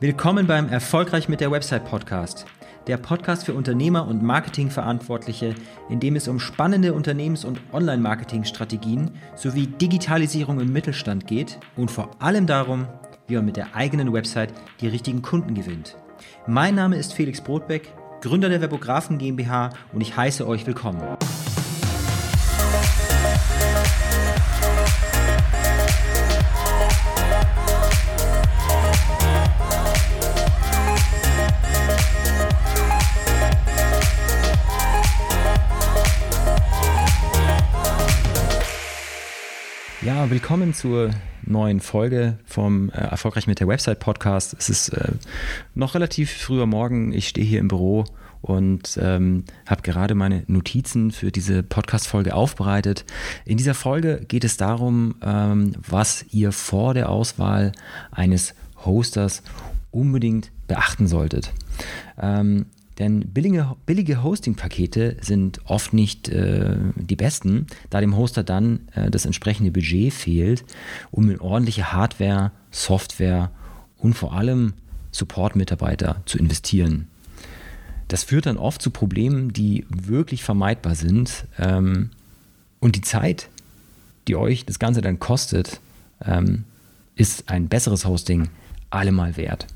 Willkommen beim Erfolgreich mit der Website Podcast. Der Podcast für Unternehmer und Marketingverantwortliche, in dem es um spannende Unternehmens- und Online-Marketing-Strategien sowie Digitalisierung im Mittelstand geht und vor allem darum, wie man mit der eigenen Website die richtigen Kunden gewinnt. Mein Name ist Felix Brotbeck, Gründer der Webografen GmbH und ich heiße euch willkommen. Ja, willkommen zur neuen Folge vom äh, Erfolgreich mit der Website Podcast. Es ist äh, noch relativ früher Morgen. Ich stehe hier im Büro und ähm, habe gerade meine Notizen für diese Podcast-Folge aufbereitet. In dieser Folge geht es darum, ähm, was ihr vor der Auswahl eines Hosters unbedingt beachten solltet. Ähm, denn billige, billige Hosting-Pakete sind oft nicht äh, die besten, da dem Hoster dann äh, das entsprechende Budget fehlt, um in ordentliche Hardware, Software und vor allem Support-Mitarbeiter zu investieren. Das führt dann oft zu Problemen, die wirklich vermeidbar sind. Ähm, und die Zeit, die euch das Ganze dann kostet, ähm, ist ein besseres Hosting allemal wert.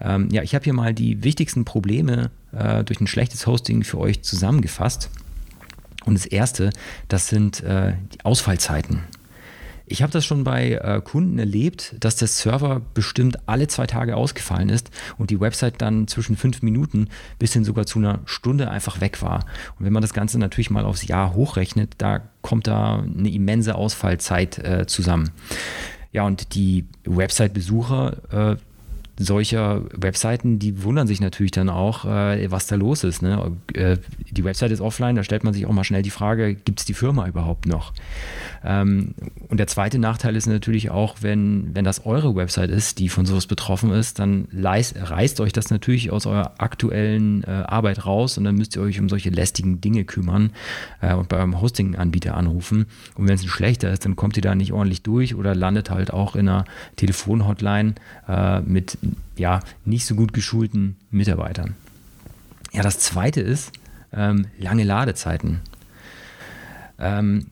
Ähm, ja, ich habe hier mal die wichtigsten Probleme äh, durch ein schlechtes Hosting für euch zusammengefasst. Und das erste, das sind äh, die Ausfallzeiten. Ich habe das schon bei äh, Kunden erlebt, dass der Server bestimmt alle zwei Tage ausgefallen ist und die Website dann zwischen fünf Minuten bis hin sogar zu einer Stunde einfach weg war. Und wenn man das Ganze natürlich mal aufs Jahr hochrechnet, da kommt da eine immense Ausfallzeit äh, zusammen. Ja, und die Website-Besucher, äh, solcher Webseiten, die wundern sich natürlich dann auch, äh, was da los ist. Ne? Äh, die Website ist offline, da stellt man sich auch mal schnell die Frage, gibt es die Firma überhaupt noch? Ähm, und der zweite Nachteil ist natürlich auch, wenn, wenn das eure Website ist, die von sowas betroffen ist, dann leist, reißt euch das natürlich aus eurer aktuellen äh, Arbeit raus und dann müsst ihr euch um solche lästigen Dinge kümmern äh, und bei eurem Hosting-Anbieter anrufen. Und wenn es ein schlechter ist, dann kommt ihr da nicht ordentlich durch oder landet halt auch in einer Telefonhotline äh, mit ja, nicht so gut geschulten Mitarbeitern. Ja, das zweite ist ähm, lange Ladezeiten. Ähm,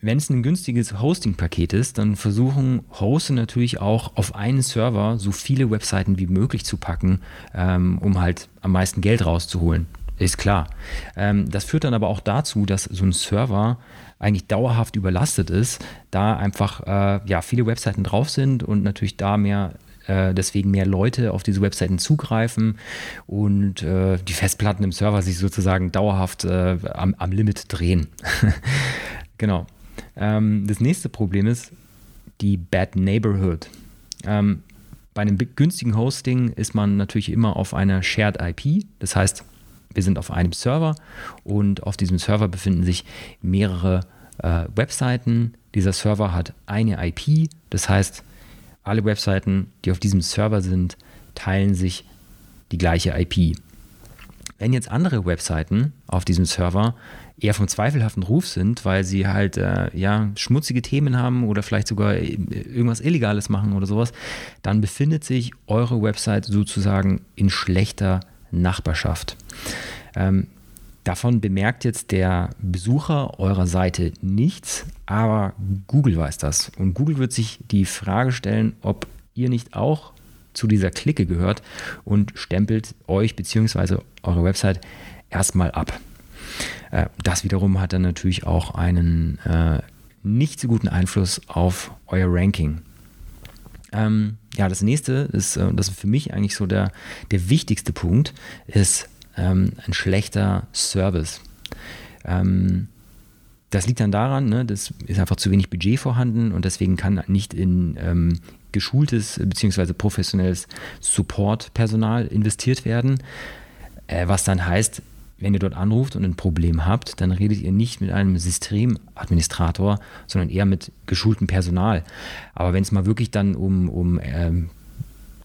wenn es ein günstiges Hosting-Paket ist, dann versuchen Hoster natürlich auch auf einen Server so viele Webseiten wie möglich zu packen, ähm, um halt am meisten Geld rauszuholen. Ist klar. Ähm, das führt dann aber auch dazu, dass so ein Server eigentlich dauerhaft überlastet ist, da einfach äh, ja, viele Webseiten drauf sind und natürlich da mehr äh, deswegen mehr Leute auf diese Webseiten zugreifen und äh, die Festplatten im Server sich sozusagen dauerhaft äh, am, am, Limit drehen. genau. Ähm, das nächste Problem ist die Bad Neighborhood. Ähm, bei einem günstigen Hosting ist man natürlich immer auf einer Shared IP. Das heißt, wir sind auf einem Server und auf diesem Server befinden sich mehrere äh, Webseiten. Dieser Server hat eine IP. Das heißt, alle Webseiten, die auf diesem Server sind, teilen sich die gleiche IP. Wenn jetzt andere Webseiten auf diesem Server eher vom zweifelhaften Ruf sind, weil sie halt äh, ja schmutzige Themen haben oder vielleicht sogar äh, irgendwas Illegales machen oder sowas, dann befindet sich eure Website sozusagen in schlechter Nachbarschaft. Ähm, Davon bemerkt jetzt der Besucher eurer Seite nichts, aber Google weiß das. Und Google wird sich die Frage stellen, ob ihr nicht auch zu dieser Clique gehört und stempelt euch bzw. eure Website erstmal ab. Äh, das wiederum hat dann natürlich auch einen äh, nicht so guten Einfluss auf euer Ranking. Ähm, ja, das nächste ist, äh, das ist für mich eigentlich so der, der wichtigste Punkt, ist ähm, ein schlechter Service. Ähm, das liegt dann daran, ne, das ist einfach zu wenig Budget vorhanden und deswegen kann nicht in ähm, geschultes bzw. professionelles Support-Personal investiert werden. Äh, was dann heißt, wenn ihr dort anruft und ein Problem habt, dann redet ihr nicht mit einem Systemadministrator, sondern eher mit geschultem Personal. Aber wenn es mal wirklich dann um, um ähm,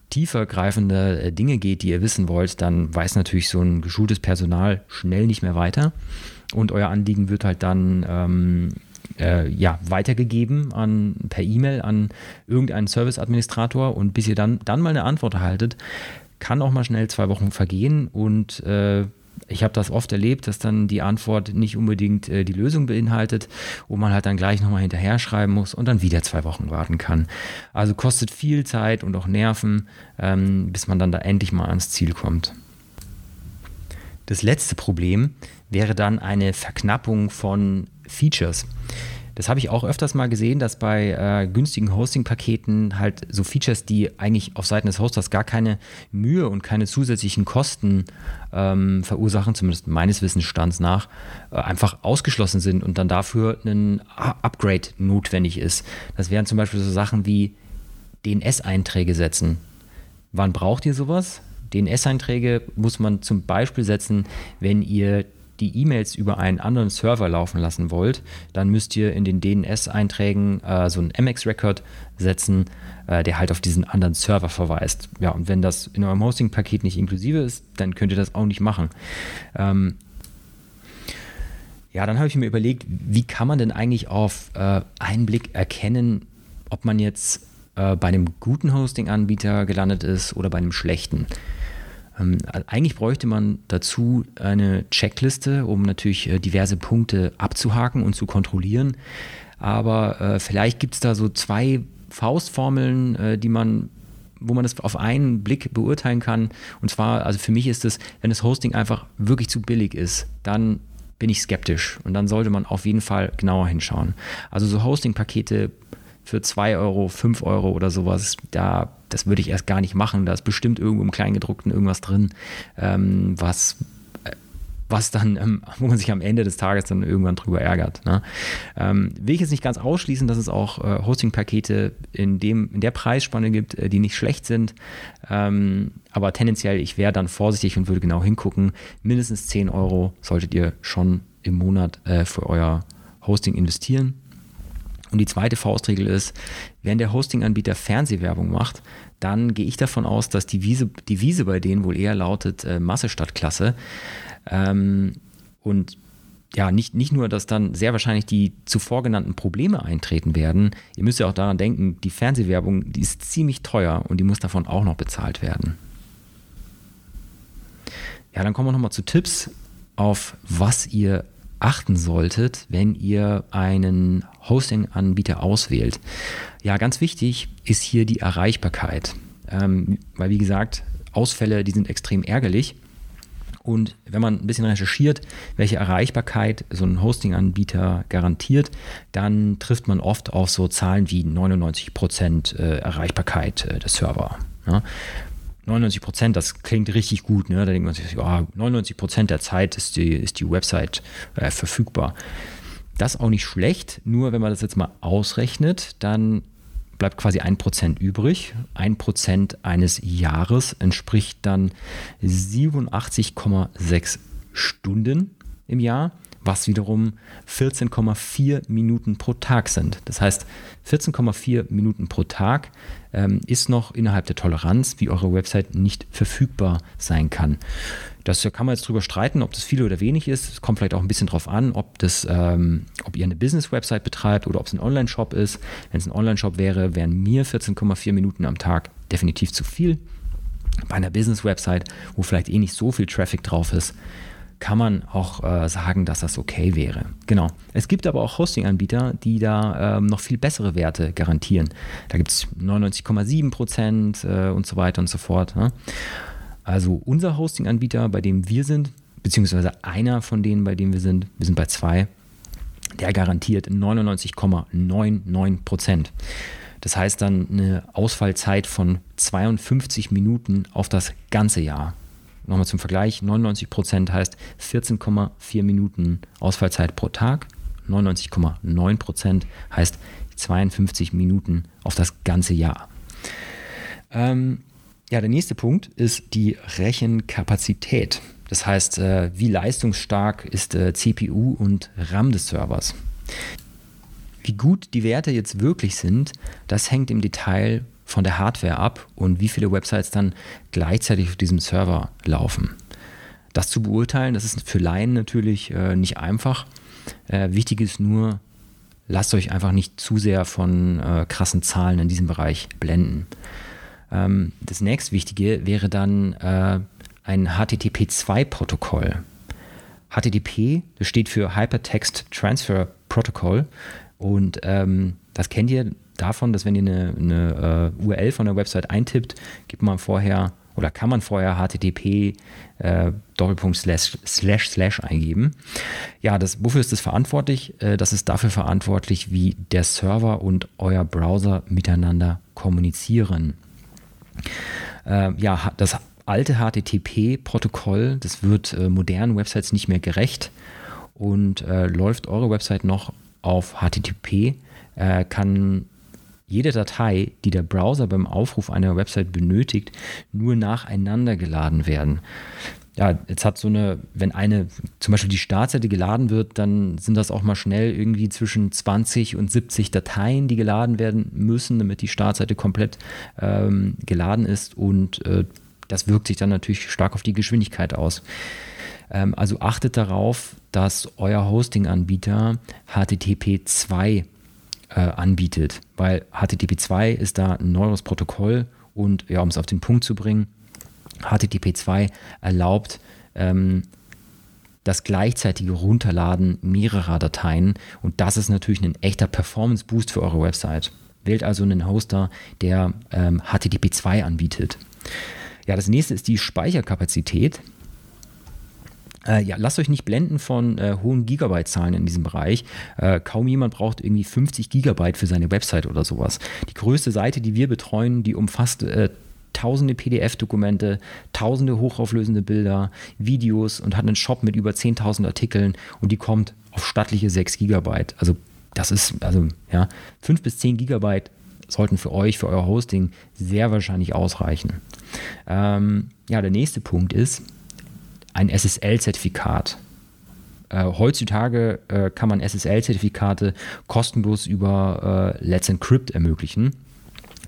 tiefer greifende äh, Dinge geht, die ihr wissen wollt, dann weiß natürlich so ein geschultes Personal schnell nicht mehr weiter. Und euer Anliegen wird halt dann ähm, äh, ja, weitergegeben an, per E-Mail an irgendeinen Service-Administrator und bis ihr dann, dann mal eine Antwort erhaltet, kann auch mal schnell zwei Wochen vergehen und äh, ich habe das oft erlebt, dass dann die Antwort nicht unbedingt äh, die Lösung beinhaltet und man halt dann gleich nochmal hinterher schreiben muss und dann wieder zwei Wochen warten kann. Also kostet viel Zeit und auch Nerven, ähm, bis man dann da endlich mal ans Ziel kommt. Das letzte Problem wäre dann eine Verknappung von Features. Das habe ich auch öfters mal gesehen, dass bei äh, günstigen Hosting-Paketen halt so Features, die eigentlich auf Seiten des Hosters gar keine Mühe und keine zusätzlichen Kosten ähm, verursachen, zumindest meines Wissensstands nach, äh, einfach ausgeschlossen sind und dann dafür ein Upgrade notwendig ist. Das wären zum Beispiel so Sachen wie DNS-Einträge setzen. Wann braucht ihr sowas? DNS-Einträge muss man zum Beispiel setzen, wenn ihr die E-Mails über einen anderen Server laufen lassen wollt, dann müsst ihr in den DNS-Einträgen äh, so einen MX-Record setzen, äh, der halt auf diesen anderen Server verweist. Ja, und wenn das in eurem Hosting-Paket nicht inklusive ist, dann könnt ihr das auch nicht machen. Ähm, ja, dann habe ich mir überlegt, wie kann man denn eigentlich auf äh, einen Blick erkennen, ob man jetzt äh, bei einem guten Hosting-Anbieter gelandet ist oder bei einem schlechten. Ähm, eigentlich bräuchte man dazu eine Checkliste, um natürlich äh, diverse Punkte abzuhaken und zu kontrollieren. Aber äh, vielleicht gibt es da so zwei Faustformeln, äh, die man wo man das auf einen Blick beurteilen kann. Und zwar, also für mich ist es, wenn das Hosting einfach wirklich zu billig ist, dann bin ich skeptisch. Und dann sollte man auf jeden Fall genauer hinschauen. Also so Hosting-Pakete für 2 Euro, 5 Euro oder sowas, da das würde ich erst gar nicht machen. Da ist bestimmt irgendwo im Kleingedruckten irgendwas drin, ähm, was äh, was dann, ähm, wo man sich am Ende des Tages dann irgendwann drüber ärgert. Ne? Ähm, will ich jetzt nicht ganz ausschließen, dass es auch äh, Hosting-Pakete in, in der Preisspanne gibt, äh, die nicht schlecht sind. Ähm, aber tendenziell, ich wäre dann vorsichtig und würde genau hingucken. Mindestens 10 Euro solltet ihr schon im Monat äh, für euer Hosting investieren. Und die zweite Faustregel ist, wenn der Hosting-Anbieter Fernsehwerbung macht, dann gehe ich davon aus, dass die Wiese, die Wiese bei denen wohl eher lautet äh, Masse statt Klasse. Ähm, und ja, nicht, nicht nur, dass dann sehr wahrscheinlich die zuvor genannten Probleme eintreten werden, ihr müsst ja auch daran denken, die Fernsehwerbung, die ist ziemlich teuer und die muss davon auch noch bezahlt werden. Ja, dann kommen wir nochmal zu Tipps, auf was ihr achten solltet, wenn ihr einen Hosting-Anbieter auswählt. Ja, ganz wichtig ist hier die Erreichbarkeit, ähm, weil wie gesagt, Ausfälle, die sind extrem ärgerlich. Und wenn man ein bisschen recherchiert, welche Erreichbarkeit so ein Hosting-Anbieter garantiert, dann trifft man oft auf so Zahlen wie 99% äh, Erreichbarkeit äh, des Server. 99 Prozent, das klingt richtig gut. Ne? Da denkt man sich, ja, 99 Prozent der Zeit ist die, ist die Website äh, verfügbar. Das ist auch nicht schlecht, nur wenn man das jetzt mal ausrechnet, dann bleibt quasi ein Prozent übrig. Ein Prozent eines Jahres entspricht dann 87,6 Stunden im Jahr was wiederum 14,4 Minuten pro Tag sind. Das heißt, 14,4 Minuten pro Tag ähm, ist noch innerhalb der Toleranz, wie eure Website nicht verfügbar sein kann. Das kann man jetzt drüber streiten, ob das viel oder wenig ist. Es kommt vielleicht auch ein bisschen drauf an, ob, das, ähm, ob ihr eine Business-Website betreibt oder ob es ein Online-Shop ist. Wenn es ein Online-Shop wäre, wären mir 14,4 Minuten am Tag definitiv zu viel. Bei einer Business-Website, wo vielleicht eh nicht so viel Traffic drauf ist, kann man auch äh, sagen, dass das okay wäre. Genau. Es gibt aber auch Hosting-Anbieter, die da ähm, noch viel bessere Werte garantieren. Da gibt es 99,7 Prozent äh, und so weiter und so fort. Ne? Also unser Hosting-Anbieter, bei dem wir sind, beziehungsweise einer von denen, bei dem wir sind, wir sind bei zwei, der garantiert 99,99 Prozent. Das heißt dann eine Ausfallzeit von 52 Minuten auf das ganze Jahr. Nochmal zum Vergleich, 99 Prozent heißt 14,4 Minuten Ausfallzeit pro Tag. 99,9 Prozent heißt 52 Minuten auf das ganze Jahr. Ähm, ja, der nächste Punkt ist die Rechenkapazität. Das heißt, äh, wie leistungsstark ist äh, CPU und RAM des Servers. Wie gut die Werte jetzt wirklich sind, das hängt im Detail von der Hardware ab und wie viele Websites dann gleichzeitig auf diesem Server laufen. Das zu beurteilen, das ist für Laien natürlich äh, nicht einfach. Äh, wichtig ist nur, lasst euch einfach nicht zu sehr von äh, krassen Zahlen in diesem Bereich blenden. Ähm, das nächstwichtige wäre dann äh, ein HTTP2-Protokoll. HTTP, das steht für Hypertext Transfer Protocol und ähm, das kennt ihr davon, dass wenn ihr eine, eine uh, URL von der Website eintippt, gibt man vorher oder kann man vorher HTTP äh, Doppelpunkt slash, slash eingeben. Ja, das, wofür ist das verantwortlich? Äh, das ist dafür verantwortlich, wie der Server und euer Browser miteinander kommunizieren. Äh, ja, das alte HTTP-Protokoll, das wird modernen Websites nicht mehr gerecht und läuft eure Website noch auf HTTP, kann jede Datei, die der Browser beim Aufruf einer Website benötigt, nur nacheinander geladen werden. Ja, jetzt hat so eine, wenn eine, zum Beispiel die Startseite geladen wird, dann sind das auch mal schnell irgendwie zwischen 20 und 70 Dateien, die geladen werden müssen, damit die Startseite komplett ähm, geladen ist und äh, das wirkt sich dann natürlich stark auf die Geschwindigkeit aus. Ähm, also achtet darauf, dass euer Hosting-Anbieter HTTP 2 äh, anbietet, weil HTTP 2 ist da ein neues Protokoll und ja, um es auf den Punkt zu bringen, HTTP 2 erlaubt ähm, das gleichzeitige Runterladen mehrerer Dateien und das ist natürlich ein echter Performance-Boost für eure Website. Wählt also einen Hoster, der ähm, HTTP 2 anbietet. Ja, das nächste ist die Speicherkapazität. Äh, ja, lasst euch nicht blenden von äh, hohen Gigabyte-Zahlen in diesem Bereich. Äh, kaum jemand braucht irgendwie 50 Gigabyte für seine Website oder sowas. Die größte Seite, die wir betreuen, die umfasst äh, tausende PDF-Dokumente, tausende hochauflösende Bilder, Videos und hat einen Shop mit über 10.000 Artikeln und die kommt auf stattliche 6 Gigabyte. Also das ist, also ja, 5 bis 10 Gigabyte sollten für euch, für euer Hosting sehr wahrscheinlich ausreichen. Ähm, ja, der nächste Punkt ist ein SSL-Zertifikat. Äh, heutzutage äh, kann man SSL-Zertifikate kostenlos über äh, Let's Encrypt ermöglichen.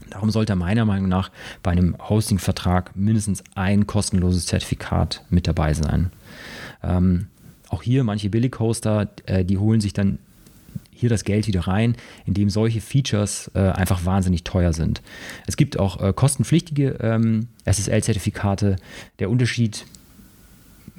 Darum sollte meiner Meinung nach bei einem Hosting-Vertrag mindestens ein kostenloses Zertifikat mit dabei sein. Ähm, auch hier manche Billig-Hoster, äh, die holen sich dann hier das Geld wieder rein, indem solche Features äh, einfach wahnsinnig teuer sind. Es gibt auch äh, kostenpflichtige ähm, SSL-Zertifikate. Der Unterschied ist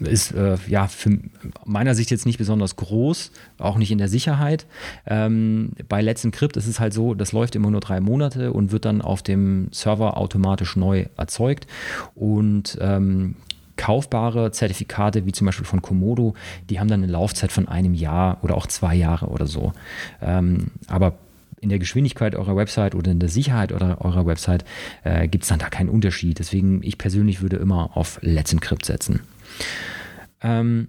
äh, ja für meiner Sicht jetzt nicht besonders groß, auch nicht in der Sicherheit. Ähm, bei Let's Encrypt ist es halt so, das läuft immer nur drei Monate und wird dann auf dem Server automatisch neu erzeugt. Und ähm, kaufbare Zertifikate, wie zum Beispiel von Komodo, die haben dann eine Laufzeit von einem Jahr oder auch zwei Jahre oder so. Ähm, aber in der Geschwindigkeit eurer Website oder in der Sicherheit eurer Website äh, gibt es dann da keinen Unterschied. Deswegen, ich persönlich würde immer auf Let's Encrypt setzen. Ähm,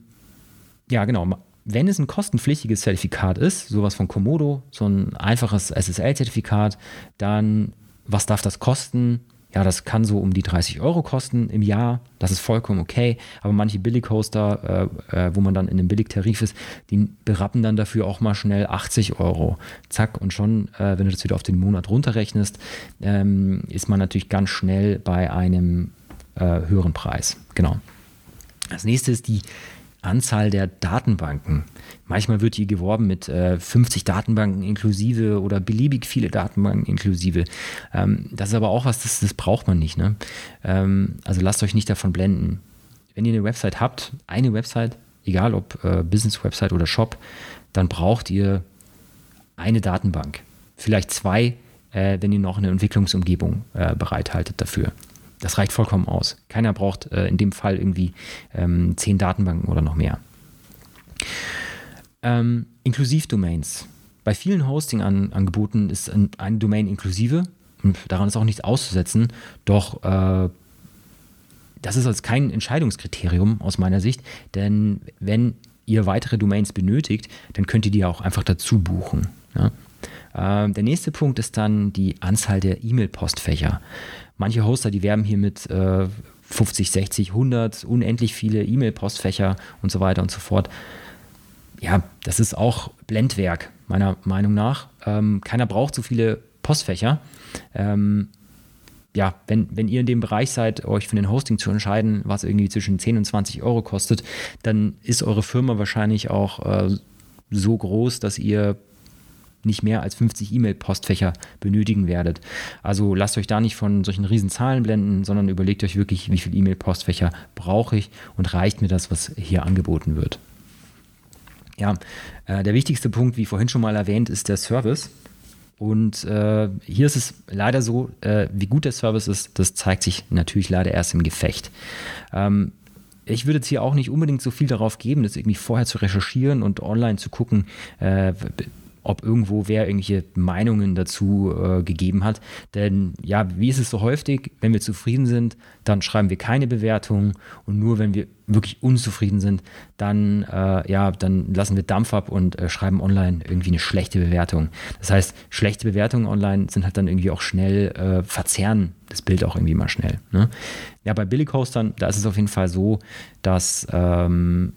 ja, genau. Wenn es ein kostenpflichtiges Zertifikat ist, sowas von Komodo, so ein einfaches SSL-Zertifikat, dann was darf das kosten? ja, das kann so um die 30 Euro kosten im Jahr. Das ist vollkommen okay. Aber manche Billighoster, äh, äh, wo man dann in einem Billigtarif ist, die berappen dann dafür auch mal schnell 80 Euro. Zack, und schon, äh, wenn du das wieder auf den Monat runterrechnest, ähm, ist man natürlich ganz schnell bei einem äh, höheren Preis. Genau. Das nächste ist die Anzahl der Datenbanken. Manchmal wird hier geworben mit äh, 50 Datenbanken inklusive oder beliebig viele Datenbanken inklusive. Ähm, das ist aber auch was, das, das braucht man nicht. Ne? Ähm, also lasst euch nicht davon blenden. Wenn ihr eine Website habt, eine Website, egal ob äh, Business-Website oder Shop, dann braucht ihr eine Datenbank. Vielleicht zwei, äh, wenn ihr noch eine Entwicklungsumgebung äh, bereithaltet dafür. Das reicht vollkommen aus. Keiner braucht äh, in dem Fall irgendwie ähm, zehn Datenbanken oder noch mehr. Ähm, Inklusivdomains. Bei vielen Hosting-Angeboten ist ein, eine Domain inklusive daran ist auch nichts auszusetzen. Doch äh, das ist als kein Entscheidungskriterium aus meiner Sicht, denn wenn ihr weitere Domains benötigt, dann könnt ihr die auch einfach dazu buchen. Ja? Äh, der nächste Punkt ist dann die Anzahl der E-Mail-Postfächer. Manche Hoster, die werben hier mit äh, 50, 60, 100, unendlich viele E-Mail-Postfächer und so weiter und so fort. Ja, das ist auch Blendwerk, meiner Meinung nach. Ähm, keiner braucht so viele Postfächer. Ähm, ja, wenn, wenn ihr in dem Bereich seid, euch für den Hosting zu entscheiden, was irgendwie zwischen 10 und 20 Euro kostet, dann ist eure Firma wahrscheinlich auch äh, so groß, dass ihr nicht mehr als 50 E-Mail-Postfächer benötigen werdet. Also lasst euch da nicht von solchen riesen Zahlen blenden, sondern überlegt euch wirklich, wie viele E-Mail-Postfächer brauche ich und reicht mir das, was hier angeboten wird. Ja, äh, der wichtigste Punkt, wie vorhin schon mal erwähnt, ist der Service. Und äh, hier ist es leider so, äh, wie gut der Service ist, das zeigt sich natürlich leider erst im Gefecht. Ähm, ich würde jetzt hier auch nicht unbedingt so viel darauf geben, das irgendwie vorher zu recherchieren und online zu gucken, äh, ob irgendwo wer irgendwelche Meinungen dazu äh, gegeben hat. Denn ja, wie ist es so häufig, wenn wir zufrieden sind, dann schreiben wir keine Bewertung und nur wenn wir wirklich unzufrieden sind, dann äh, ja, dann lassen wir Dampf ab und äh, schreiben online irgendwie eine schlechte Bewertung. Das heißt, schlechte Bewertungen online sind halt dann irgendwie auch schnell äh, verzerren das Bild auch irgendwie mal schnell. Ne? Ja, bei Billig-Hostern, da ist es auf jeden Fall so, dass ähm,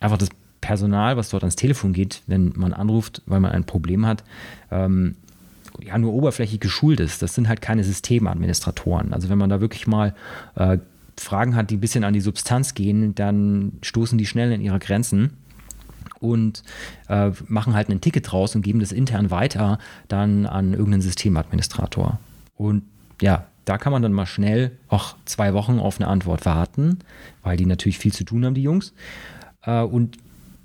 einfach das Personal, was dort ans Telefon geht, wenn man anruft, weil man ein Problem hat, ähm, ja, nur oberflächlich geschult ist. Das sind halt keine Systemadministratoren. Also wenn man da wirklich mal äh, Fragen hat, die ein bisschen an die Substanz gehen, dann stoßen die schnell in ihre Grenzen und äh, machen halt ein Ticket draus und geben das intern weiter dann an irgendeinen Systemadministrator. Und ja, da kann man dann mal schnell auch zwei Wochen auf eine Antwort warten, weil die natürlich viel zu tun haben, die Jungs. Äh, und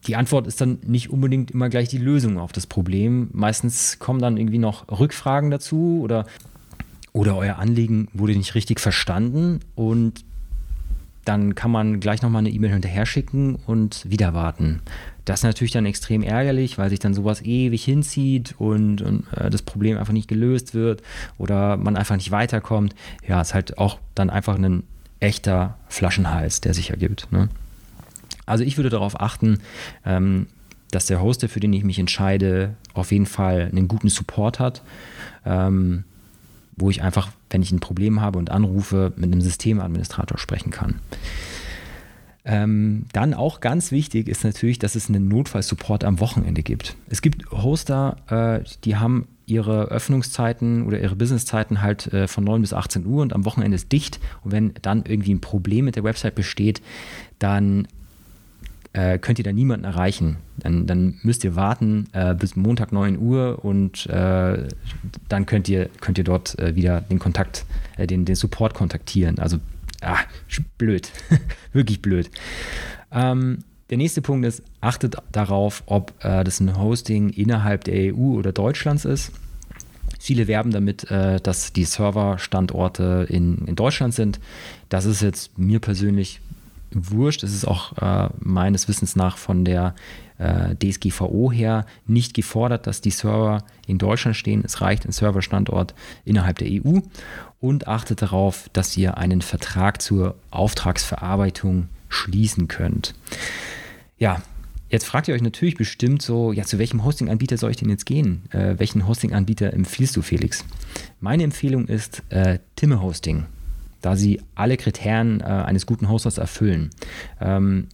die Antwort ist dann nicht unbedingt immer gleich die Lösung auf das Problem. Meistens kommen dann irgendwie noch Rückfragen dazu oder, oder euer Anliegen wurde nicht richtig verstanden und dann kann man gleich nochmal eine E-Mail hinterher schicken und wieder warten. Das ist natürlich dann extrem ärgerlich, weil sich dann sowas ewig hinzieht und, und äh, das Problem einfach nicht gelöst wird oder man einfach nicht weiterkommt. Ja, ist halt auch dann einfach ein echter Flaschenhals, der sich ergibt. Ne? Also ich würde darauf achten, ähm, dass der Hoster, für den ich mich entscheide, auf jeden Fall einen guten Support hat, ähm, wo ich einfach, wenn ich ein Problem habe und anrufe, mit einem Systemadministrator sprechen kann. Ähm, dann auch ganz wichtig ist natürlich, dass es einen Notfallsupport am Wochenende gibt. Es gibt Hoster, äh, die haben ihre Öffnungszeiten oder ihre Businesszeiten halt äh, von 9 bis 18 Uhr und am Wochenende ist dicht. Und wenn dann irgendwie ein Problem mit der Website besteht, dann äh, könnt ihr da niemanden erreichen. Dann, dann müsst ihr warten äh, bis Montag 9 Uhr und äh, dann könnt ihr, könnt ihr dort äh, wieder den Kontakt, äh, den, den Support kontaktieren. Also, ah, blöd. Wirklich blöd. Ähm, der nächste Punkt ist, achtet darauf, ob äh, das ein Hosting innerhalb der EU oder Deutschlands ist. Viele werben damit, dass die Serverstandorte in, in Deutschland sind. Das ist jetzt mir persönlich wurscht. Es ist auch äh, meines Wissens nach von der äh, DSGVO her nicht gefordert, dass die Server in Deutschland stehen. Es reicht ein Serverstandort innerhalb der EU und achtet darauf, dass ihr einen Vertrag zur Auftragsverarbeitung schließen könnt. Ja, Jetzt fragt ihr euch natürlich bestimmt so, ja, zu welchem Hosting-Anbieter soll ich denn jetzt gehen? Äh, welchen Hosting-Anbieter empfiehlst du, Felix? Meine Empfehlung ist äh, Timme Hosting da sie alle Kriterien äh, eines guten Hosters erfüllen. Ähm,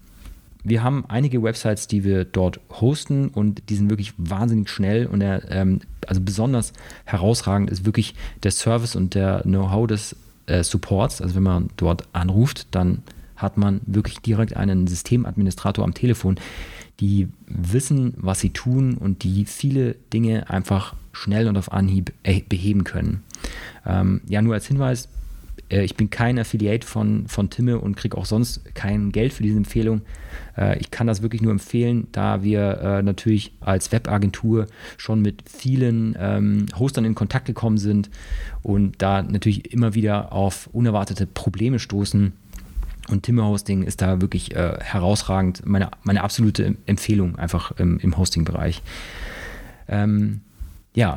wir haben einige Websites, die wir dort hosten und die sind wirklich wahnsinnig schnell und der, ähm, also besonders herausragend ist wirklich der Service und der Know-how des äh, Supports. Also wenn man dort anruft, dann hat man wirklich direkt einen Systemadministrator am Telefon, die wissen, was sie tun und die viele Dinge einfach schnell und auf Anhieb beheben können. Ähm, ja, nur als Hinweis, äh, ich bin kein Affiliate von, von Timme und kriege auch sonst kein Geld für diese Empfehlung. Äh, ich kann das wirklich nur empfehlen, da wir äh, natürlich als Webagentur schon mit vielen ähm, Hostern in Kontakt gekommen sind und da natürlich immer wieder auf unerwartete Probleme stoßen. Und Timme Hosting ist da wirklich äh, herausragend, meine, meine absolute Empfehlung einfach im, im Hosting-Bereich. Ähm, ja,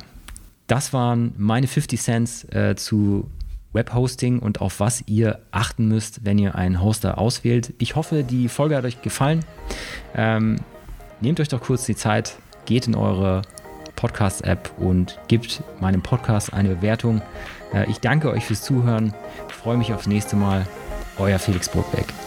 das waren meine 50 Cents äh, zu Webhosting und auf was ihr achten müsst, wenn ihr einen Hoster auswählt. Ich hoffe, die Folge hat euch gefallen. Ähm, nehmt euch doch kurz die Zeit, geht in eure Podcast-App und gebt meinem Podcast eine Bewertung. Äh, ich danke euch fürs Zuhören, freue mich aufs nächste Mal. Euer Felix Burgbeck.